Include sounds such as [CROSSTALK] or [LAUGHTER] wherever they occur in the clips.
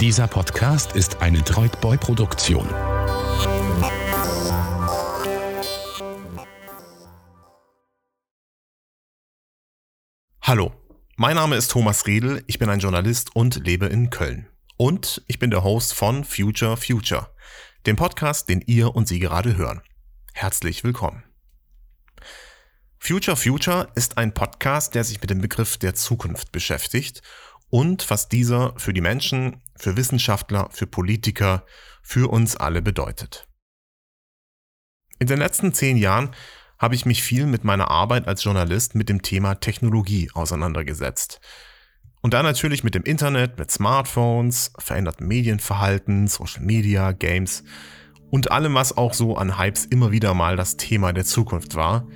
Dieser Podcast ist eine Droidboy-Produktion. Hallo, mein Name ist Thomas Riedel, ich bin ein Journalist und lebe in Köln. Und ich bin der Host von Future Future, dem Podcast, den ihr und Sie gerade hören. Herzlich willkommen. Future Future ist ein Podcast, der sich mit dem Begriff der Zukunft beschäftigt und was dieser für die Menschen, für Wissenschaftler, für Politiker, für uns alle bedeutet. In den letzten zehn Jahren habe ich mich viel mit meiner Arbeit als Journalist mit dem Thema Technologie auseinandergesetzt. Und dann natürlich mit dem Internet, mit Smartphones, verändertem Medienverhalten, Social Media, Games und allem, was auch so an Hypes immer wieder mal das Thema der Zukunft war.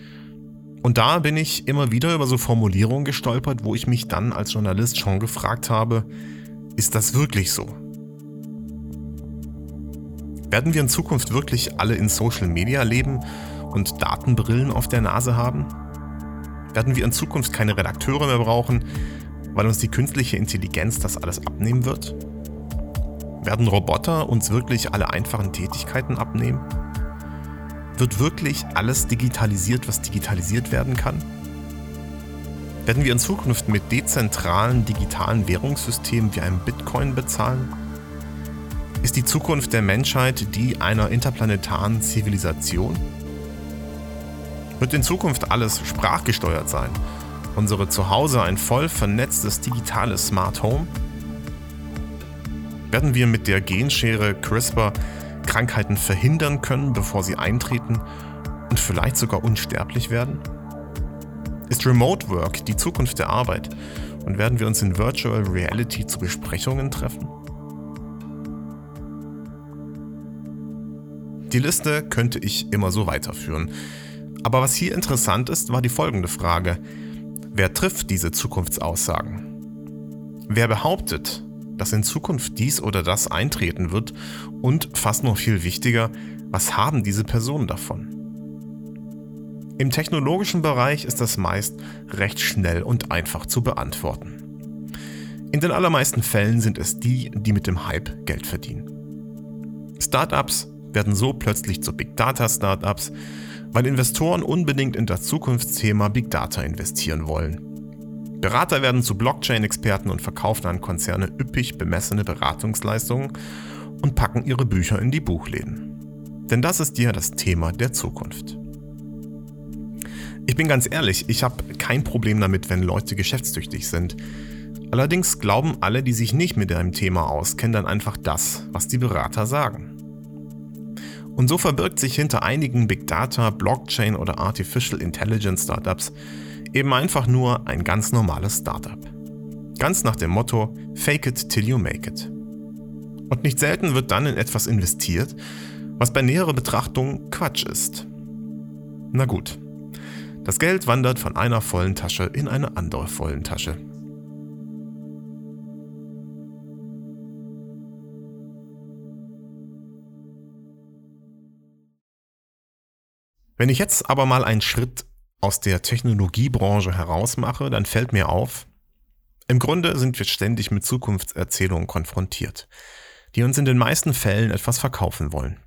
Und da bin ich immer wieder über so Formulierungen gestolpert, wo ich mich dann als Journalist schon gefragt habe, ist das wirklich so? Werden wir in Zukunft wirklich alle in Social Media leben und Datenbrillen auf der Nase haben? Werden wir in Zukunft keine Redakteure mehr brauchen, weil uns die künstliche Intelligenz das alles abnehmen wird? Werden Roboter uns wirklich alle einfachen Tätigkeiten abnehmen? Wird wirklich alles digitalisiert, was digitalisiert werden kann? Werden wir in Zukunft mit dezentralen digitalen Währungssystemen wie einem Bitcoin bezahlen? Ist die Zukunft der Menschheit die einer interplanetaren Zivilisation? Wird in Zukunft alles sprachgesteuert sein? Unsere Zuhause ein voll vernetztes digitales Smart Home? Werden wir mit der Genschere CRISPR Krankheiten verhindern können, bevor sie eintreten und vielleicht sogar unsterblich werden? Ist Remote Work die Zukunft der Arbeit und werden wir uns in Virtual Reality zu Besprechungen treffen? Die Liste könnte ich immer so weiterführen. Aber was hier interessant ist, war die folgende Frage. Wer trifft diese Zukunftsaussagen? Wer behauptet, dass in Zukunft dies oder das eintreten wird und fast noch viel wichtiger, was haben diese Personen davon? Im technologischen Bereich ist das meist recht schnell und einfach zu beantworten. In den allermeisten Fällen sind es die, die mit dem Hype Geld verdienen. Startups werden so plötzlich zu Big Data Startups, weil Investoren unbedingt in das Zukunftsthema Big Data investieren wollen. Berater werden zu Blockchain-Experten und verkaufen an Konzerne üppig bemessene Beratungsleistungen und packen ihre Bücher in die Buchläden. Denn das ist ja das Thema der Zukunft. Ich bin ganz ehrlich, ich habe kein Problem damit, wenn Leute geschäftstüchtig sind. Allerdings glauben alle, die sich nicht mit einem Thema auskennen, dann einfach das, was die Berater sagen. Und so verbirgt sich hinter einigen Big Data, Blockchain oder Artificial Intelligence Startups Eben einfach nur ein ganz normales Startup. Ganz nach dem Motto Fake it till you make it. Und nicht selten wird dann in etwas investiert, was bei näherer Betrachtung Quatsch ist. Na gut, das Geld wandert von einer vollen Tasche in eine andere vollen Tasche. Wenn ich jetzt aber mal einen Schritt aus der Technologiebranche herausmache, dann fällt mir auf, im Grunde sind wir ständig mit Zukunftserzählungen konfrontiert, die uns in den meisten Fällen etwas verkaufen wollen.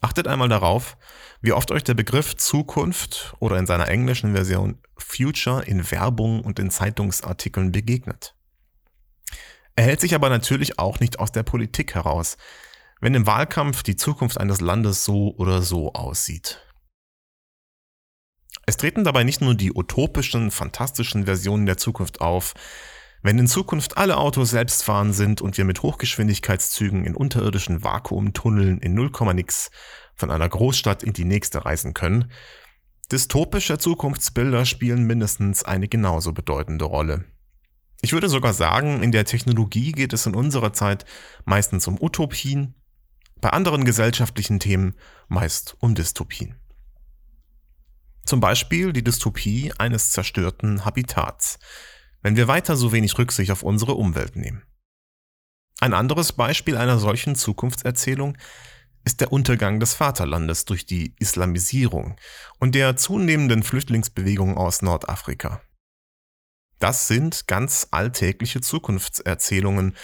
Achtet einmal darauf, wie oft euch der Begriff Zukunft oder in seiner englischen Version Future in Werbung und in Zeitungsartikeln begegnet. Er hält sich aber natürlich auch nicht aus der Politik heraus, wenn im Wahlkampf die Zukunft eines Landes so oder so aussieht. Es treten dabei nicht nur die utopischen, fantastischen Versionen der Zukunft auf, wenn in Zukunft alle Autos selbstfahrend sind und wir mit Hochgeschwindigkeitszügen in unterirdischen Vakuumtunneln in 0, nix von einer Großstadt in die nächste reisen können, dystopische Zukunftsbilder spielen mindestens eine genauso bedeutende Rolle. Ich würde sogar sagen, in der Technologie geht es in unserer Zeit meistens um Utopien, bei anderen gesellschaftlichen Themen meist um Dystopien. Zum Beispiel die Dystopie eines zerstörten Habitats, wenn wir weiter so wenig Rücksicht auf unsere Umwelt nehmen. Ein anderes Beispiel einer solchen Zukunftserzählung ist der Untergang des Vaterlandes durch die Islamisierung und der zunehmenden Flüchtlingsbewegung aus Nordafrika. Das sind ganz alltägliche Zukunftserzählungen,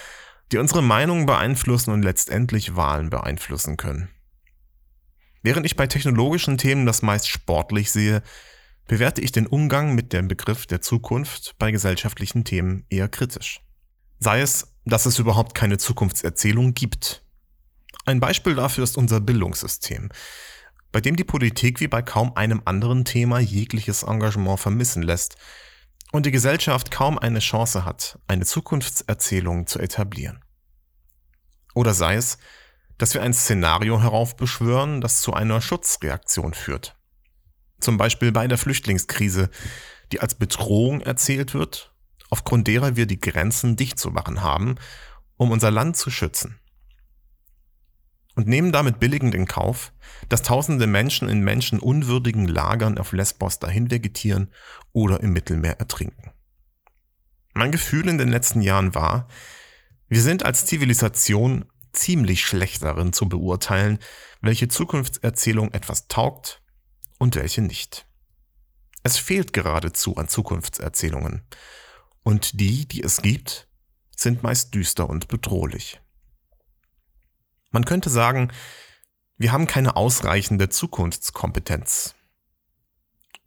die unsere Meinung beeinflussen und letztendlich Wahlen beeinflussen können. Während ich bei technologischen Themen das meist sportlich sehe, bewerte ich den Umgang mit dem Begriff der Zukunft bei gesellschaftlichen Themen eher kritisch. Sei es, dass es überhaupt keine Zukunftserzählung gibt. Ein Beispiel dafür ist unser Bildungssystem, bei dem die Politik wie bei kaum einem anderen Thema jegliches Engagement vermissen lässt und die Gesellschaft kaum eine Chance hat, eine Zukunftserzählung zu etablieren. Oder sei es, dass wir ein Szenario heraufbeschwören, das zu einer Schutzreaktion führt. Zum Beispiel bei der Flüchtlingskrise, die als Bedrohung erzählt wird, aufgrund derer wir die Grenzen dicht zu machen haben, um unser Land zu schützen. Und nehmen damit billigend in Kauf, dass tausende Menschen in menschenunwürdigen Lagern auf Lesbos dahin vegetieren oder im Mittelmeer ertrinken. Mein Gefühl in den letzten Jahren war, wir sind als Zivilisation ziemlich schlecht darin zu beurteilen, welche Zukunftserzählung etwas taugt und welche nicht. Es fehlt geradezu an Zukunftserzählungen. Und die, die es gibt, sind meist düster und bedrohlich. Man könnte sagen, wir haben keine ausreichende Zukunftskompetenz.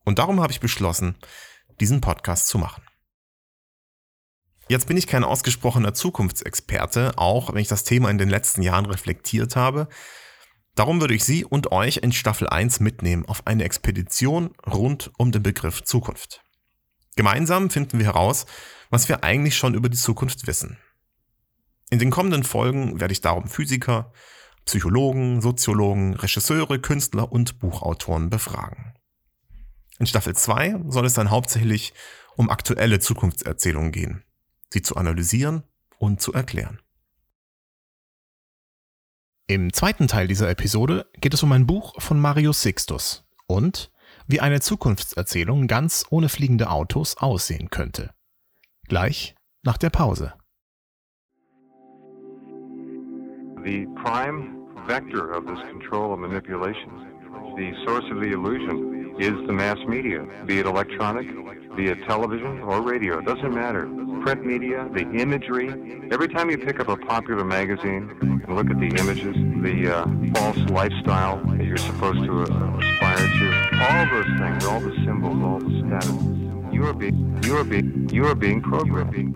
Und darum habe ich beschlossen, diesen Podcast zu machen. Jetzt bin ich kein ausgesprochener Zukunftsexperte, auch wenn ich das Thema in den letzten Jahren reflektiert habe. Darum würde ich Sie und euch in Staffel 1 mitnehmen auf eine Expedition rund um den Begriff Zukunft. Gemeinsam finden wir heraus, was wir eigentlich schon über die Zukunft wissen. In den kommenden Folgen werde ich darum Physiker, Psychologen, Soziologen, Regisseure, Künstler und Buchautoren befragen. In Staffel 2 soll es dann hauptsächlich um aktuelle Zukunftserzählungen gehen sie zu analysieren und zu erklären. Im zweiten Teil dieser Episode geht es um ein Buch von Marius Sixtus und wie eine Zukunftserzählung ganz ohne fliegende Autos aussehen könnte. Gleich nach der Pause. The prime vector of this control and manipulation, the source of the illusion, is the mass media, be it electronic, via television or radio, it doesn't matter. Print media, the imagery. Every time you pick up a popular magazine and look at the images, the uh, false lifestyle that you're supposed to uh, aspire to, all those things, all the symbols, all the status, you are being, you are being, you are being programmed.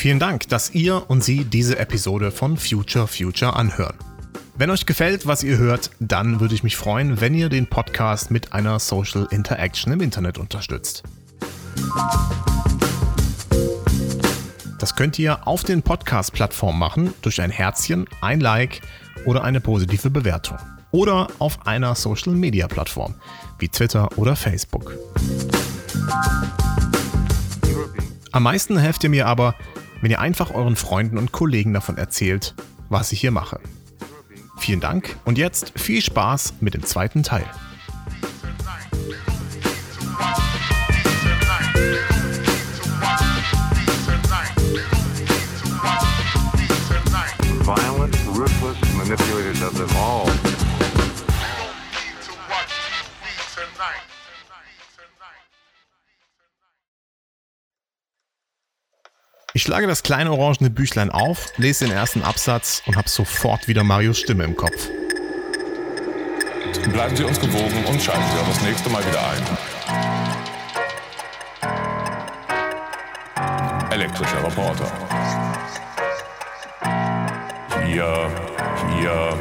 Vielen Dank, dass ihr und Sie diese Episode von Future Future anhören. Wenn euch gefällt, was ihr hört, dann würde ich mich freuen, wenn ihr den Podcast mit einer Social Interaction im Internet unterstützt. Das könnt ihr auf den Podcast-Plattformen machen durch ein Herzchen, ein Like oder eine positive Bewertung. Oder auf einer Social-Media-Plattform wie Twitter oder Facebook. Am meisten helft ihr mir aber, wenn ihr einfach euren Freunden und Kollegen davon erzählt, was ich hier mache. Vielen Dank und jetzt viel Spaß mit dem zweiten Teil. Ich schlage das kleine orangene Büchlein auf, lese den ersten Absatz und habe sofort wieder Marios Stimme im Kopf. Bleiben Sie uns gewogen und schalten Sie auch das nächste Mal wieder ein. Elektrischer Reporter. Hier, hier,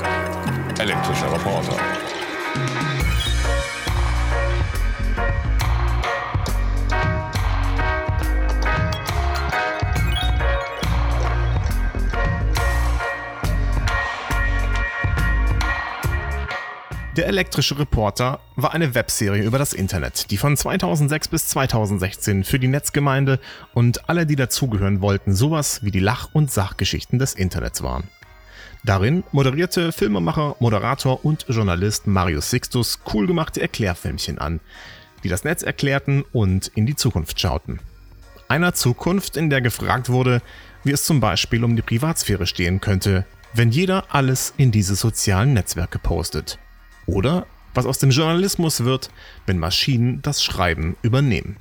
elektrischer Reporter. Der elektrische Reporter war eine Webserie über das Internet, die von 2006 bis 2016 für die Netzgemeinde und alle, die dazugehören wollten, sowas wie die Lach- und Sachgeschichten des Internets waren. Darin moderierte Filmemacher, Moderator und Journalist Marius Sixtus cool gemachte Erklärfilmchen an, die das Netz erklärten und in die Zukunft schauten. Einer Zukunft, in der gefragt wurde, wie es zum Beispiel um die Privatsphäre stehen könnte, wenn jeder alles in diese sozialen Netzwerke postet. Oder Was aus dem Journalismus wird, wenn Maschinen das Schreiben übernehmen.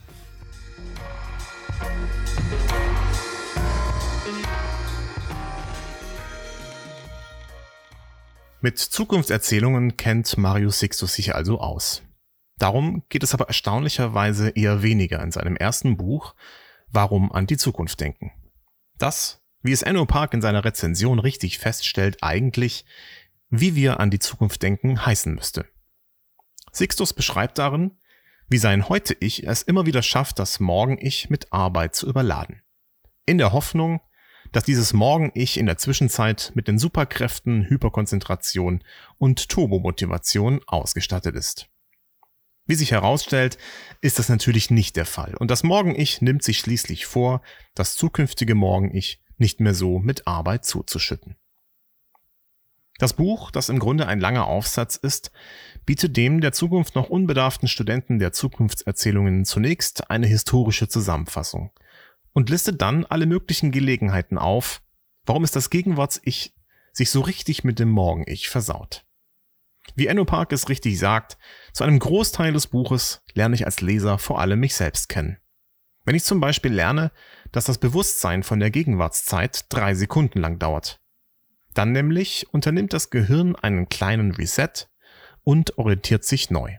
Mit Zukunftserzählungen kennt Marius Sixtus sich also aus. Darum geht es aber erstaunlicherweise eher weniger in seinem ersten Buch Warum an die Zukunft denken. Das, wie es Enno Park in seiner Rezension richtig feststellt, eigentlich, wie wir an die Zukunft denken, heißen müsste. Sixtus beschreibt darin, wie sein Heute-Ich es immer wieder schafft, das Morgen-Ich mit Arbeit zu überladen. In der Hoffnung, dass dieses Morgen-Ich in der Zwischenzeit mit den Superkräften Hyperkonzentration und Turbomotivation ausgestattet ist. Wie sich herausstellt, ist das natürlich nicht der Fall und das Morgen-Ich nimmt sich schließlich vor, das zukünftige Morgen-Ich nicht mehr so mit Arbeit zuzuschütten. Das Buch, das im Grunde ein langer Aufsatz ist, bietet dem der Zukunft noch unbedarften Studenten der Zukunftserzählungen zunächst eine historische Zusammenfassung und listet dann alle möglichen Gelegenheiten auf, warum es das Gegenwarts-Ich sich so richtig mit dem Morgen-Ich versaut. Wie Enno Park es richtig sagt, zu einem Großteil des Buches lerne ich als Leser vor allem mich selbst kennen. Wenn ich zum Beispiel lerne, dass das Bewusstsein von der Gegenwartszeit drei Sekunden lang dauert. Dann nämlich unternimmt das Gehirn einen kleinen Reset und orientiert sich neu.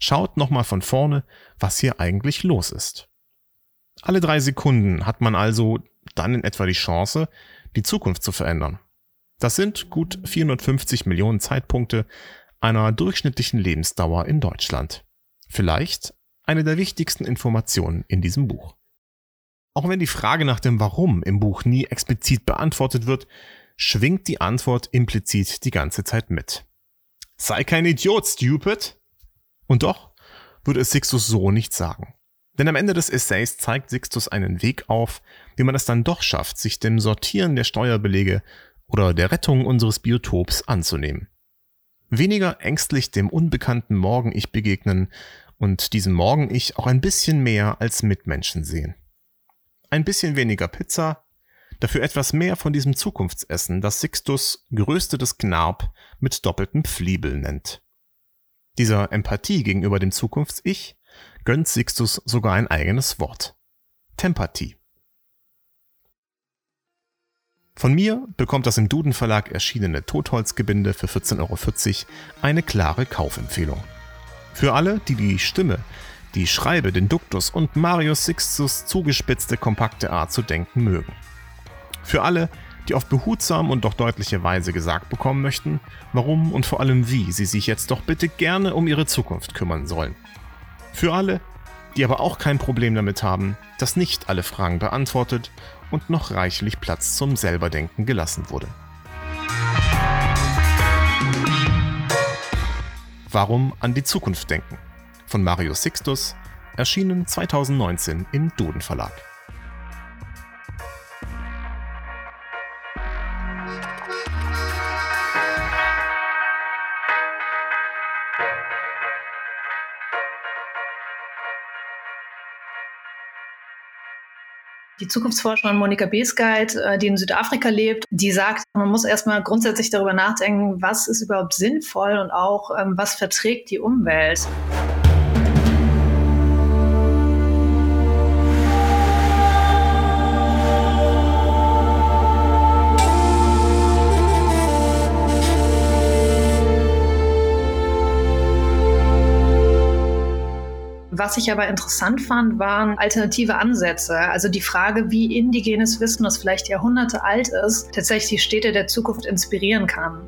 Schaut nochmal von vorne, was hier eigentlich los ist. Alle drei Sekunden hat man also dann in etwa die Chance, die Zukunft zu verändern. Das sind gut 450 Millionen Zeitpunkte, einer durchschnittlichen Lebensdauer in Deutschland. Vielleicht eine der wichtigsten Informationen in diesem Buch. Auch wenn die Frage nach dem Warum im Buch nie explizit beantwortet wird, schwingt die Antwort implizit die ganze Zeit mit. Sei kein Idiot, stupid! Und doch würde es Sixtus so nicht sagen. Denn am Ende des Essays zeigt Sixtus einen Weg auf, wie man es dann doch schafft, sich dem Sortieren der Steuerbelege oder der Rettung unseres Biotops anzunehmen weniger ängstlich dem unbekannten Morgen-Ich begegnen und diesem Morgen-Ich auch ein bisschen mehr als Mitmenschen sehen. Ein bisschen weniger Pizza, dafür etwas mehr von diesem Zukunftsessen, das Sixtus geröstetes Knarb mit doppeltem Fliebel nennt. Dieser Empathie gegenüber dem Zukunfts-Ich gönnt Sixtus sogar ein eigenes Wort. Tempathie. Von mir bekommt das im Duden Verlag erschienene Totholzgebinde für 14,40 Euro eine klare Kaufempfehlung. Für alle, die die Stimme, die Schreibe, den Duktus und Marius Sixtus zugespitzte kompakte Art zu denken mögen. Für alle, die auf behutsam und doch deutliche Weise gesagt bekommen möchten, warum und vor allem wie sie sich jetzt doch bitte gerne um ihre Zukunft kümmern sollen. Für alle, die aber auch kein Problem damit haben, dass nicht alle Fragen beantwortet und noch reichlich Platz zum Selberdenken gelassen wurde. Warum an die Zukunft denken? Von Mario Sixtus, erschienen 2019 im Duden Verlag. Die Zukunftsforscherin Monika Beesgeit, äh, die in Südafrika lebt, die sagt, man muss erstmal grundsätzlich darüber nachdenken, was ist überhaupt sinnvoll und auch, ähm, was verträgt die Umwelt. Was ich aber interessant fand, waren alternative Ansätze. Also die Frage, wie indigenes Wissen, das vielleicht Jahrhunderte alt ist, tatsächlich die Städte der Zukunft inspirieren kann.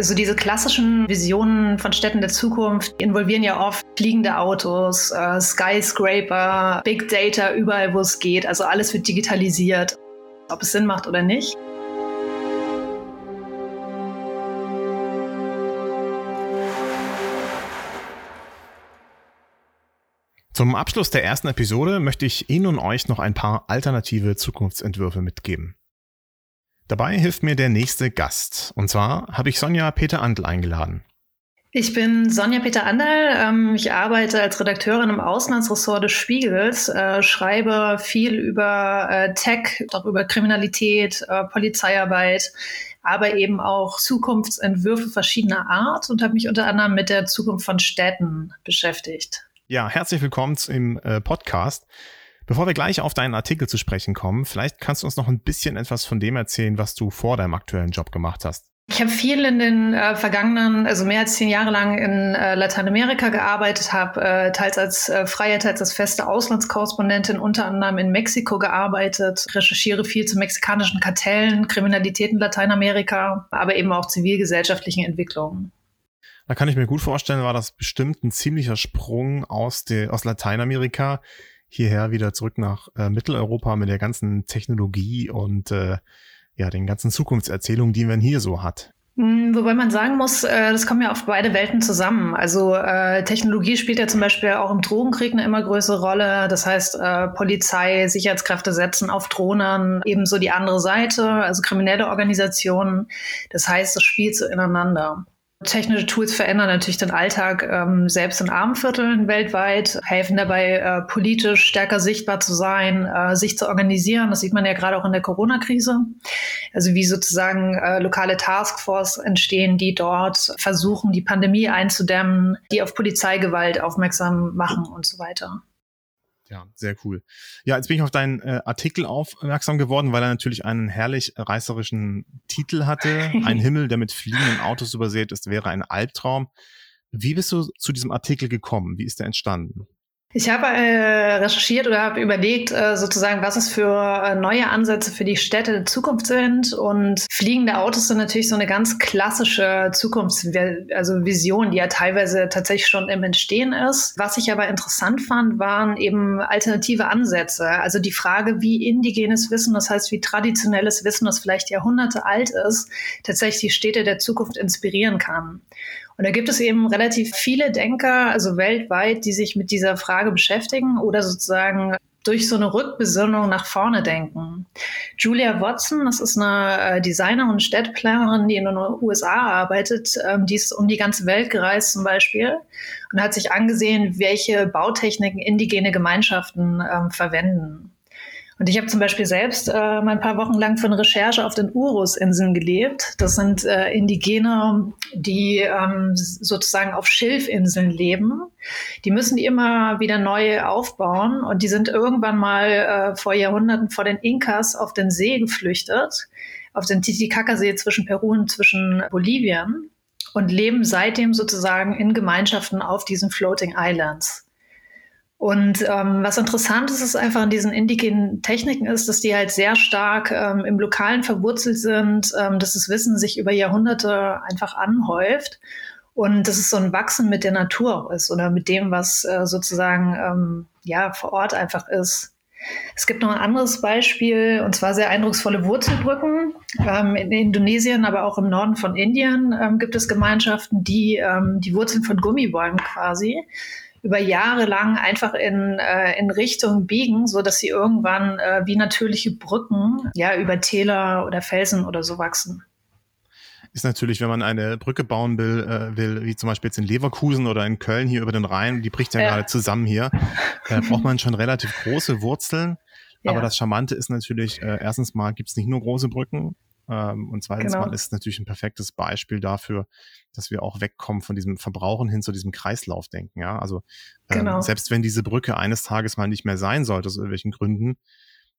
Also diese klassischen Visionen von Städten der Zukunft involvieren ja oft fliegende Autos, äh, Skyscraper, Big Data überall, wo es geht. Also alles wird digitalisiert, ob es Sinn macht oder nicht. Zum Abschluss der ersten Episode möchte ich Ihnen und euch noch ein paar alternative Zukunftsentwürfe mitgeben. Dabei hilft mir der nächste Gast. Und zwar habe ich Sonja Peter Andl eingeladen. Ich bin Sonja Peter Anderl. Ähm, ich arbeite als Redakteurin im Auslandsressort des Spiegels, äh, schreibe viel über äh, Tech, auch über Kriminalität, äh, Polizeiarbeit, aber eben auch Zukunftsentwürfe verschiedener Art und habe mich unter anderem mit der Zukunft von Städten beschäftigt. Ja, herzlich willkommen im Podcast. Bevor wir gleich auf deinen Artikel zu sprechen kommen, vielleicht kannst du uns noch ein bisschen etwas von dem erzählen, was du vor deinem aktuellen Job gemacht hast. Ich habe viel in den äh, vergangenen, also mehr als zehn Jahre lang in äh, Lateinamerika gearbeitet, habe äh, teils als äh, freie, teils als feste Auslandskorrespondentin unter anderem in Mexiko gearbeitet, recherchiere viel zu mexikanischen Kartellen, Kriminalität in Lateinamerika, aber eben auch zivilgesellschaftlichen Entwicklungen. Da kann ich mir gut vorstellen, war das bestimmt ein ziemlicher Sprung aus, de, aus Lateinamerika hierher wieder zurück nach äh, Mitteleuropa mit der ganzen Technologie und äh, ja, den ganzen Zukunftserzählungen, die man hier so hat. Hm, wobei man sagen muss, äh, das kommen ja oft beide Welten zusammen. Also äh, Technologie spielt ja zum Beispiel auch im Drogenkrieg eine immer größere Rolle. Das heißt, äh, Polizei, Sicherheitskräfte setzen auf Drohnen ebenso die andere Seite, also kriminelle Organisationen. Das heißt, es spielt so ineinander. Technische Tools verändern natürlich den Alltag ähm, selbst in Armenvierteln weltweit, helfen dabei, äh, politisch stärker sichtbar zu sein, äh, sich zu organisieren. Das sieht man ja gerade auch in der Corona-Krise. Also wie sozusagen äh, lokale Taskforce entstehen, die dort versuchen, die Pandemie einzudämmen, die auf Polizeigewalt aufmerksam machen und so weiter. Ja, sehr cool. Ja, jetzt bin ich auf deinen äh, Artikel aufmerksam geworden, weil er natürlich einen herrlich reißerischen Titel hatte. Ein [LAUGHS] Himmel, der mit fliegenden Autos übersät ist, wäre ein Albtraum. Wie bist du zu diesem Artikel gekommen? Wie ist der entstanden? Ich habe äh, recherchiert oder habe überlegt, äh, sozusagen, was es für äh, neue Ansätze für die Städte der Zukunft sind. Und fliegende Autos sind natürlich so eine ganz klassische Zukunftsvision, also die ja teilweise tatsächlich schon im Entstehen ist. Was ich aber interessant fand, waren eben alternative Ansätze. Also die Frage, wie indigenes Wissen, das heißt, wie traditionelles Wissen, das vielleicht Jahrhunderte alt ist, tatsächlich die Städte der Zukunft inspirieren kann. Und da gibt es eben relativ viele Denker, also weltweit, die sich mit dieser Frage beschäftigen oder sozusagen durch so eine Rückbesinnung nach vorne denken. Julia Watson, das ist eine äh, Designerin und Städteplanerin, die in den USA arbeitet, ähm, die ist um die ganze Welt gereist zum Beispiel und hat sich angesehen, welche Bautechniken indigene Gemeinschaften ähm, verwenden. Und ich habe zum Beispiel selbst äh, mal ein paar Wochen lang eine Recherche auf den Urus-Inseln gelebt. Das sind äh, Indigene, die ähm, sozusagen auf Schilfinseln leben. Die müssen die immer wieder neu aufbauen und die sind irgendwann mal äh, vor Jahrhunderten vor den Inkas auf den See geflüchtet, auf den Titicaca-See zwischen Peru und zwischen Bolivien und leben seitdem sozusagen in Gemeinschaften auf diesen Floating Islands. Und ähm, was interessant ist, ist einfach an diesen indigenen Techniken ist, dass die halt sehr stark ähm, im Lokalen verwurzelt sind, ähm, dass das Wissen sich über Jahrhunderte einfach anhäuft und dass es so ein Wachsen mit der Natur auch ist oder mit dem, was äh, sozusagen ähm, ja vor Ort einfach ist. Es gibt noch ein anderes Beispiel, und zwar sehr eindrucksvolle Wurzelbrücken. Ähm, in Indonesien, aber auch im Norden von Indien ähm, gibt es Gemeinschaften, die ähm, die Wurzeln von Gummibäumen quasi über Jahre lang einfach in, äh, in Richtung biegen, so dass sie irgendwann äh, wie natürliche Brücken ja über Täler oder Felsen oder so wachsen. Ist natürlich, wenn man eine Brücke bauen will, äh, will, wie zum Beispiel jetzt in Leverkusen oder in Köln hier über den Rhein, die bricht ja, ja. gerade zusammen hier, äh, [LAUGHS] braucht man schon relativ große Wurzeln. Ja. Aber das Charmante ist natürlich, äh, erstens mal gibt es nicht nur große Brücken, und zweitens genau. mal ist es natürlich ein perfektes Beispiel dafür, dass wir auch wegkommen von diesem Verbrauchen hin zu diesem Kreislaufdenken. Ja, also ähm, genau. selbst wenn diese Brücke eines Tages mal nicht mehr sein sollte, aus irgendwelchen Gründen,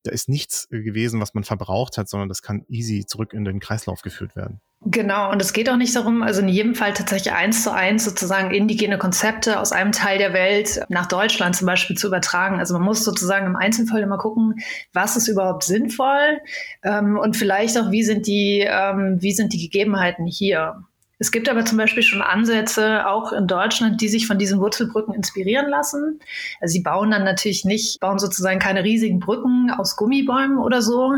da ist nichts äh, gewesen, was man verbraucht hat, sondern das kann easy zurück in den Kreislauf geführt werden. Genau, und es geht auch nicht darum, also in jedem Fall tatsächlich eins zu eins sozusagen indigene Konzepte aus einem Teil der Welt nach Deutschland zum Beispiel zu übertragen. Also man muss sozusagen im Einzelfall immer gucken, was ist überhaupt sinnvoll ähm, und vielleicht auch, wie sind die, ähm, wie sind die Gegebenheiten hier. Es gibt aber zum Beispiel schon Ansätze, auch in Deutschland, die sich von diesen Wurzelbrücken inspirieren lassen. Also sie bauen dann natürlich nicht, bauen sozusagen keine riesigen Brücken aus Gummibäumen oder so,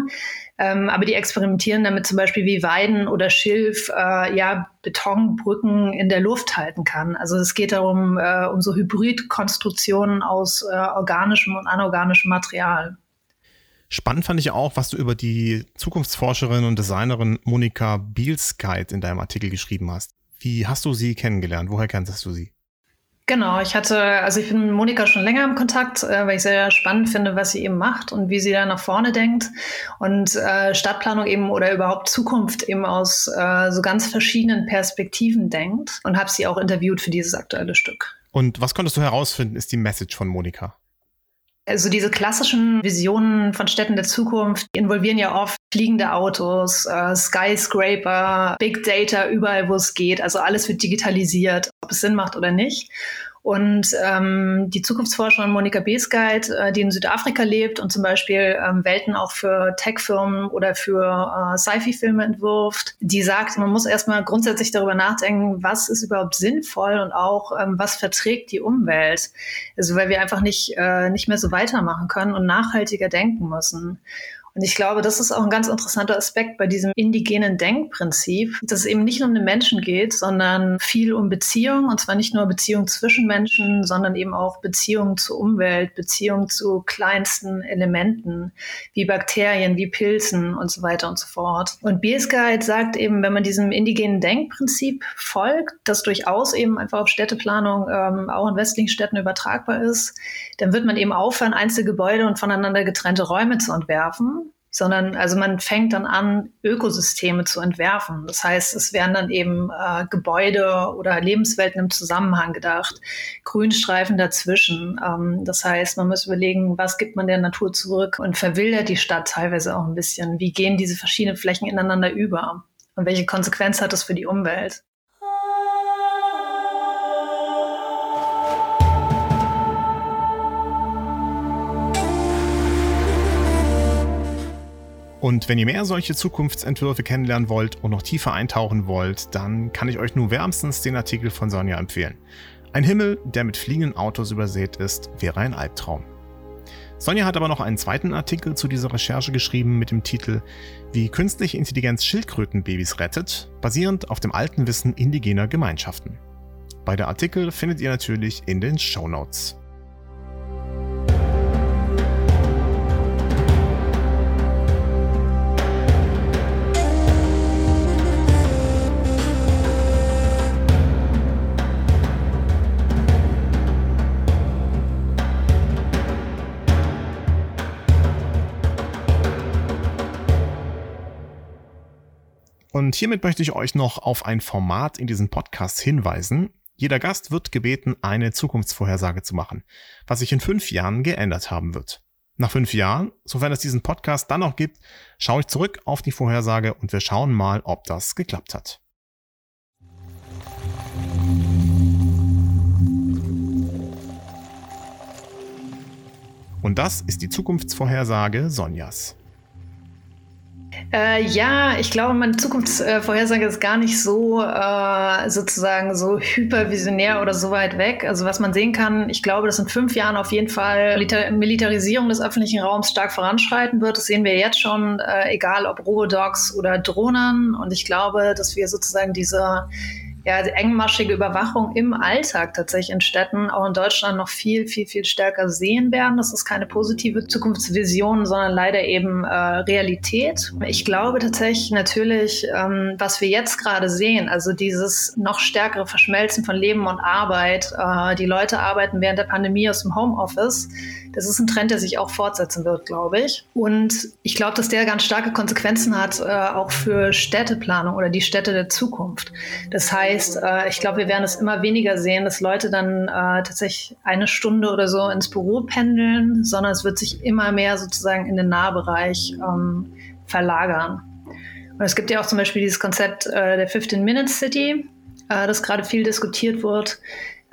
ähm, aber die experimentieren damit zum Beispiel, wie Weiden oder Schilf äh, ja Betonbrücken in der Luft halten kann. Also es geht darum, äh, um so Hybridkonstruktionen aus äh, organischem und anorganischem Material. Spannend fand ich auch, was du über die Zukunftsforscherin und Designerin Monika Bielskite in deinem Artikel geschrieben hast. Wie hast du sie kennengelernt? Woher kennst du sie? Genau, ich hatte, also ich bin mit Monika schon länger im Kontakt, äh, weil ich sehr spannend finde, was sie eben macht und wie sie da nach vorne denkt und äh, Stadtplanung eben oder überhaupt Zukunft eben aus äh, so ganz verschiedenen Perspektiven denkt und habe sie auch interviewt für dieses aktuelle Stück. Und was konntest du herausfinden, ist die Message von Monika? Also diese klassischen Visionen von Städten der Zukunft involvieren ja oft fliegende Autos, äh, Skyscraper, Big Data überall, wo es geht. Also alles wird digitalisiert, ob es Sinn macht oder nicht. Und ähm, die Zukunftsforscherin Monika Beesgeit, äh, die in Südafrika lebt und zum Beispiel ähm, Welten auch für Tech-Firmen oder für äh, Sci-Fi-Filme entwirft, die sagt, man muss erstmal grundsätzlich darüber nachdenken, was ist überhaupt sinnvoll und auch ähm, was verträgt die Umwelt. Also weil wir einfach nicht, äh, nicht mehr so weitermachen können und nachhaltiger denken müssen. Und ich glaube, das ist auch ein ganz interessanter Aspekt bei diesem indigenen Denkprinzip, dass es eben nicht nur um den Menschen geht, sondern viel um Beziehung. Und zwar nicht nur Beziehung zwischen Menschen, sondern eben auch Beziehung zur Umwelt, Beziehung zu kleinsten Elementen, wie Bakterien, wie Pilzen und so weiter und so fort. Und Biesguide sagt eben, wenn man diesem indigenen Denkprinzip folgt, das durchaus eben einfach auf Städteplanung ähm, auch in westlichen Städten übertragbar ist, dann wird man eben aufhören, einzelne Gebäude und voneinander getrennte Räume zu entwerfen sondern also man fängt dann an, Ökosysteme zu entwerfen. Das heißt, es werden dann eben äh, Gebäude oder Lebenswelten im Zusammenhang gedacht, Grünstreifen dazwischen. Ähm, das heißt, man muss überlegen, was gibt man der Natur zurück und verwildert die Stadt teilweise auch ein bisschen. Wie gehen diese verschiedenen Flächen ineinander über? Und welche Konsequenz hat das für die Umwelt? Und wenn ihr mehr solche Zukunftsentwürfe kennenlernen wollt und noch tiefer eintauchen wollt, dann kann ich euch nur wärmstens den Artikel von Sonja empfehlen. Ein Himmel, der mit fliegenden Autos übersät ist, wäre ein Albtraum. Sonja hat aber noch einen zweiten Artikel zu dieser Recherche geschrieben mit dem Titel Wie künstliche Intelligenz Schildkrötenbabys rettet, basierend auf dem alten Wissen indigener Gemeinschaften. Beide Artikel findet ihr natürlich in den Show Notes. Und hiermit möchte ich euch noch auf ein Format in diesem Podcast hinweisen. Jeder Gast wird gebeten, eine Zukunftsvorhersage zu machen, was sich in fünf Jahren geändert haben wird. Nach fünf Jahren, sofern es diesen Podcast dann noch gibt, schaue ich zurück auf die Vorhersage und wir schauen mal, ob das geklappt hat. Und das ist die Zukunftsvorhersage Sonjas. Äh, ja, ich glaube, meine Zukunftsvorhersage ist gar nicht so äh, sozusagen so hypervisionär oder so weit weg. Also was man sehen kann, ich glaube, dass in fünf Jahren auf jeden Fall Milita Militarisierung des öffentlichen Raums stark voranschreiten wird. Das sehen wir jetzt schon, äh, egal ob Robodogs oder Drohnen. Und ich glaube, dass wir sozusagen diese ja, engmaschige Überwachung im Alltag tatsächlich in Städten, auch in Deutschland, noch viel, viel, viel stärker sehen werden. Das ist keine positive Zukunftsvision, sondern leider eben äh, Realität. Ich glaube tatsächlich natürlich, ähm, was wir jetzt gerade sehen, also dieses noch stärkere Verschmelzen von Leben und Arbeit. Äh, die Leute arbeiten während der Pandemie aus dem Homeoffice das ist ein Trend, der sich auch fortsetzen wird, glaube ich. Und ich glaube, dass der ganz starke Konsequenzen hat, äh, auch für Städteplanung oder die Städte der Zukunft. Das heißt, äh, ich glaube, wir werden es immer weniger sehen, dass Leute dann äh, tatsächlich eine Stunde oder so ins Büro pendeln, sondern es wird sich immer mehr sozusagen in den Nahbereich ähm, verlagern. Und es gibt ja auch zum Beispiel dieses Konzept äh, der 15-Minute-City, äh, das gerade viel diskutiert wird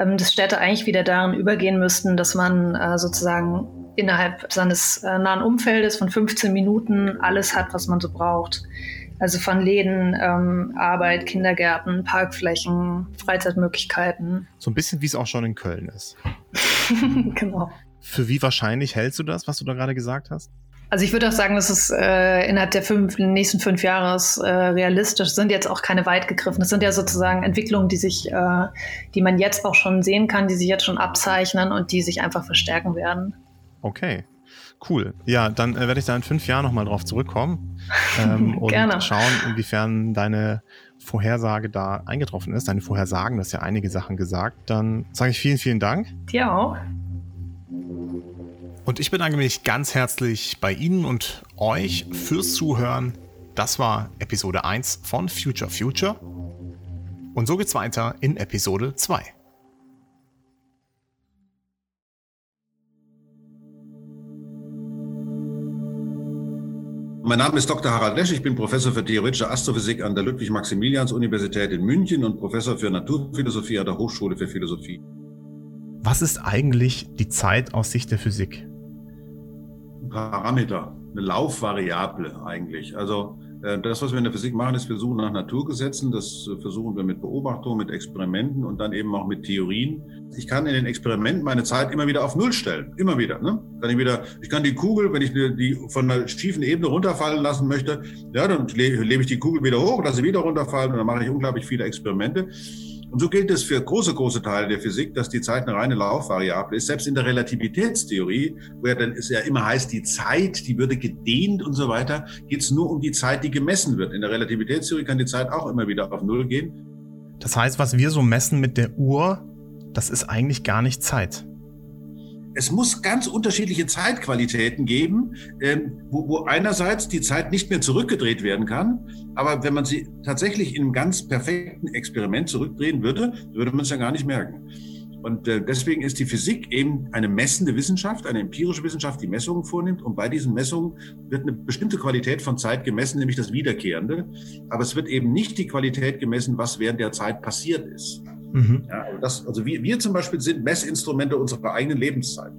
ähm, dass Städte eigentlich wieder darin übergehen müssten, dass man äh, sozusagen innerhalb seines äh, nahen Umfeldes von 15 Minuten alles hat, was man so braucht. Also von Läden, ähm, Arbeit, Kindergärten, Parkflächen, Freizeitmöglichkeiten. So ein bisschen wie es auch schon in Köln ist. [LAUGHS] genau. Für wie wahrscheinlich hältst du das, was du da gerade gesagt hast? Also ich würde auch sagen, dass es äh, innerhalb der fünf, nächsten fünf Jahres äh, realistisch sind jetzt auch keine weit gegriffen. Das sind ja sozusagen Entwicklungen, die sich, äh, die man jetzt auch schon sehen kann, die sich jetzt schon abzeichnen und die sich einfach verstärken werden. Okay. Cool. Ja, dann äh, werde ich da in fünf Jahren nochmal drauf zurückkommen ähm, [LAUGHS] und Gerne. schauen, inwiefern deine Vorhersage da eingetroffen ist. Deine Vorhersagen, das ist ja einige Sachen gesagt. Dann sage ich vielen, vielen Dank. Dir auch. Und ich bedanke mich ganz herzlich bei Ihnen und euch fürs Zuhören. Das war Episode 1 von Future Future. Und so geht's weiter in Episode 2. Mein Name ist Dr. Harald Lesch. Ich bin Professor für theoretische Astrophysik an der Ludwig-Maximilians-Universität in München und Professor für Naturphilosophie an der Hochschule für Philosophie. Was ist eigentlich die Zeit aus Sicht der Physik? Ein Parameter, eine Laufvariable eigentlich. Also das, was wir in der Physik machen, ist, wir suchen nach Naturgesetzen. Das äh, versuchen wir mit Beobachtungen, mit Experimenten und dann eben auch mit Theorien. Ich kann in den Experimenten meine Zeit immer wieder auf Null stellen. Immer wieder. Ne? Kann ich, wieder, ich kann die Kugel, wenn ich die von einer schiefen Ebene runterfallen lassen möchte, ja, dann lebe ich die Kugel wieder hoch, lasse sie wieder runterfallen und dann mache ich unglaublich viele Experimente. Und so gilt es für große, große Teile der Physik, dass die Zeit eine reine Laufvariable ist. Selbst in der Relativitätstheorie, wo ja dann es ja immer heißt, die Zeit, die würde gedehnt und so weiter, geht es nur um die Zeit, die gemessen wird. In der Relativitätstheorie kann die Zeit auch immer wieder auf Null gehen. Das heißt, was wir so messen mit der Uhr, das ist eigentlich gar nicht Zeit. Es muss ganz unterschiedliche Zeitqualitäten geben, ähm, wo, wo einerseits die Zeit nicht mehr zurückgedreht werden kann, aber wenn man sie tatsächlich in einem ganz perfekten Experiment zurückdrehen würde, würde man es ja gar nicht merken. Und äh, deswegen ist die Physik eben eine messende Wissenschaft, eine empirische Wissenschaft, die Messungen vornimmt. Und bei diesen Messungen wird eine bestimmte Qualität von Zeit gemessen, nämlich das Wiederkehrende. Aber es wird eben nicht die Qualität gemessen, was während der Zeit passiert ist. Mhm. Ja, also, das, also wir, wir zum Beispiel sind Messinstrumente unserer eigenen Lebenszeit.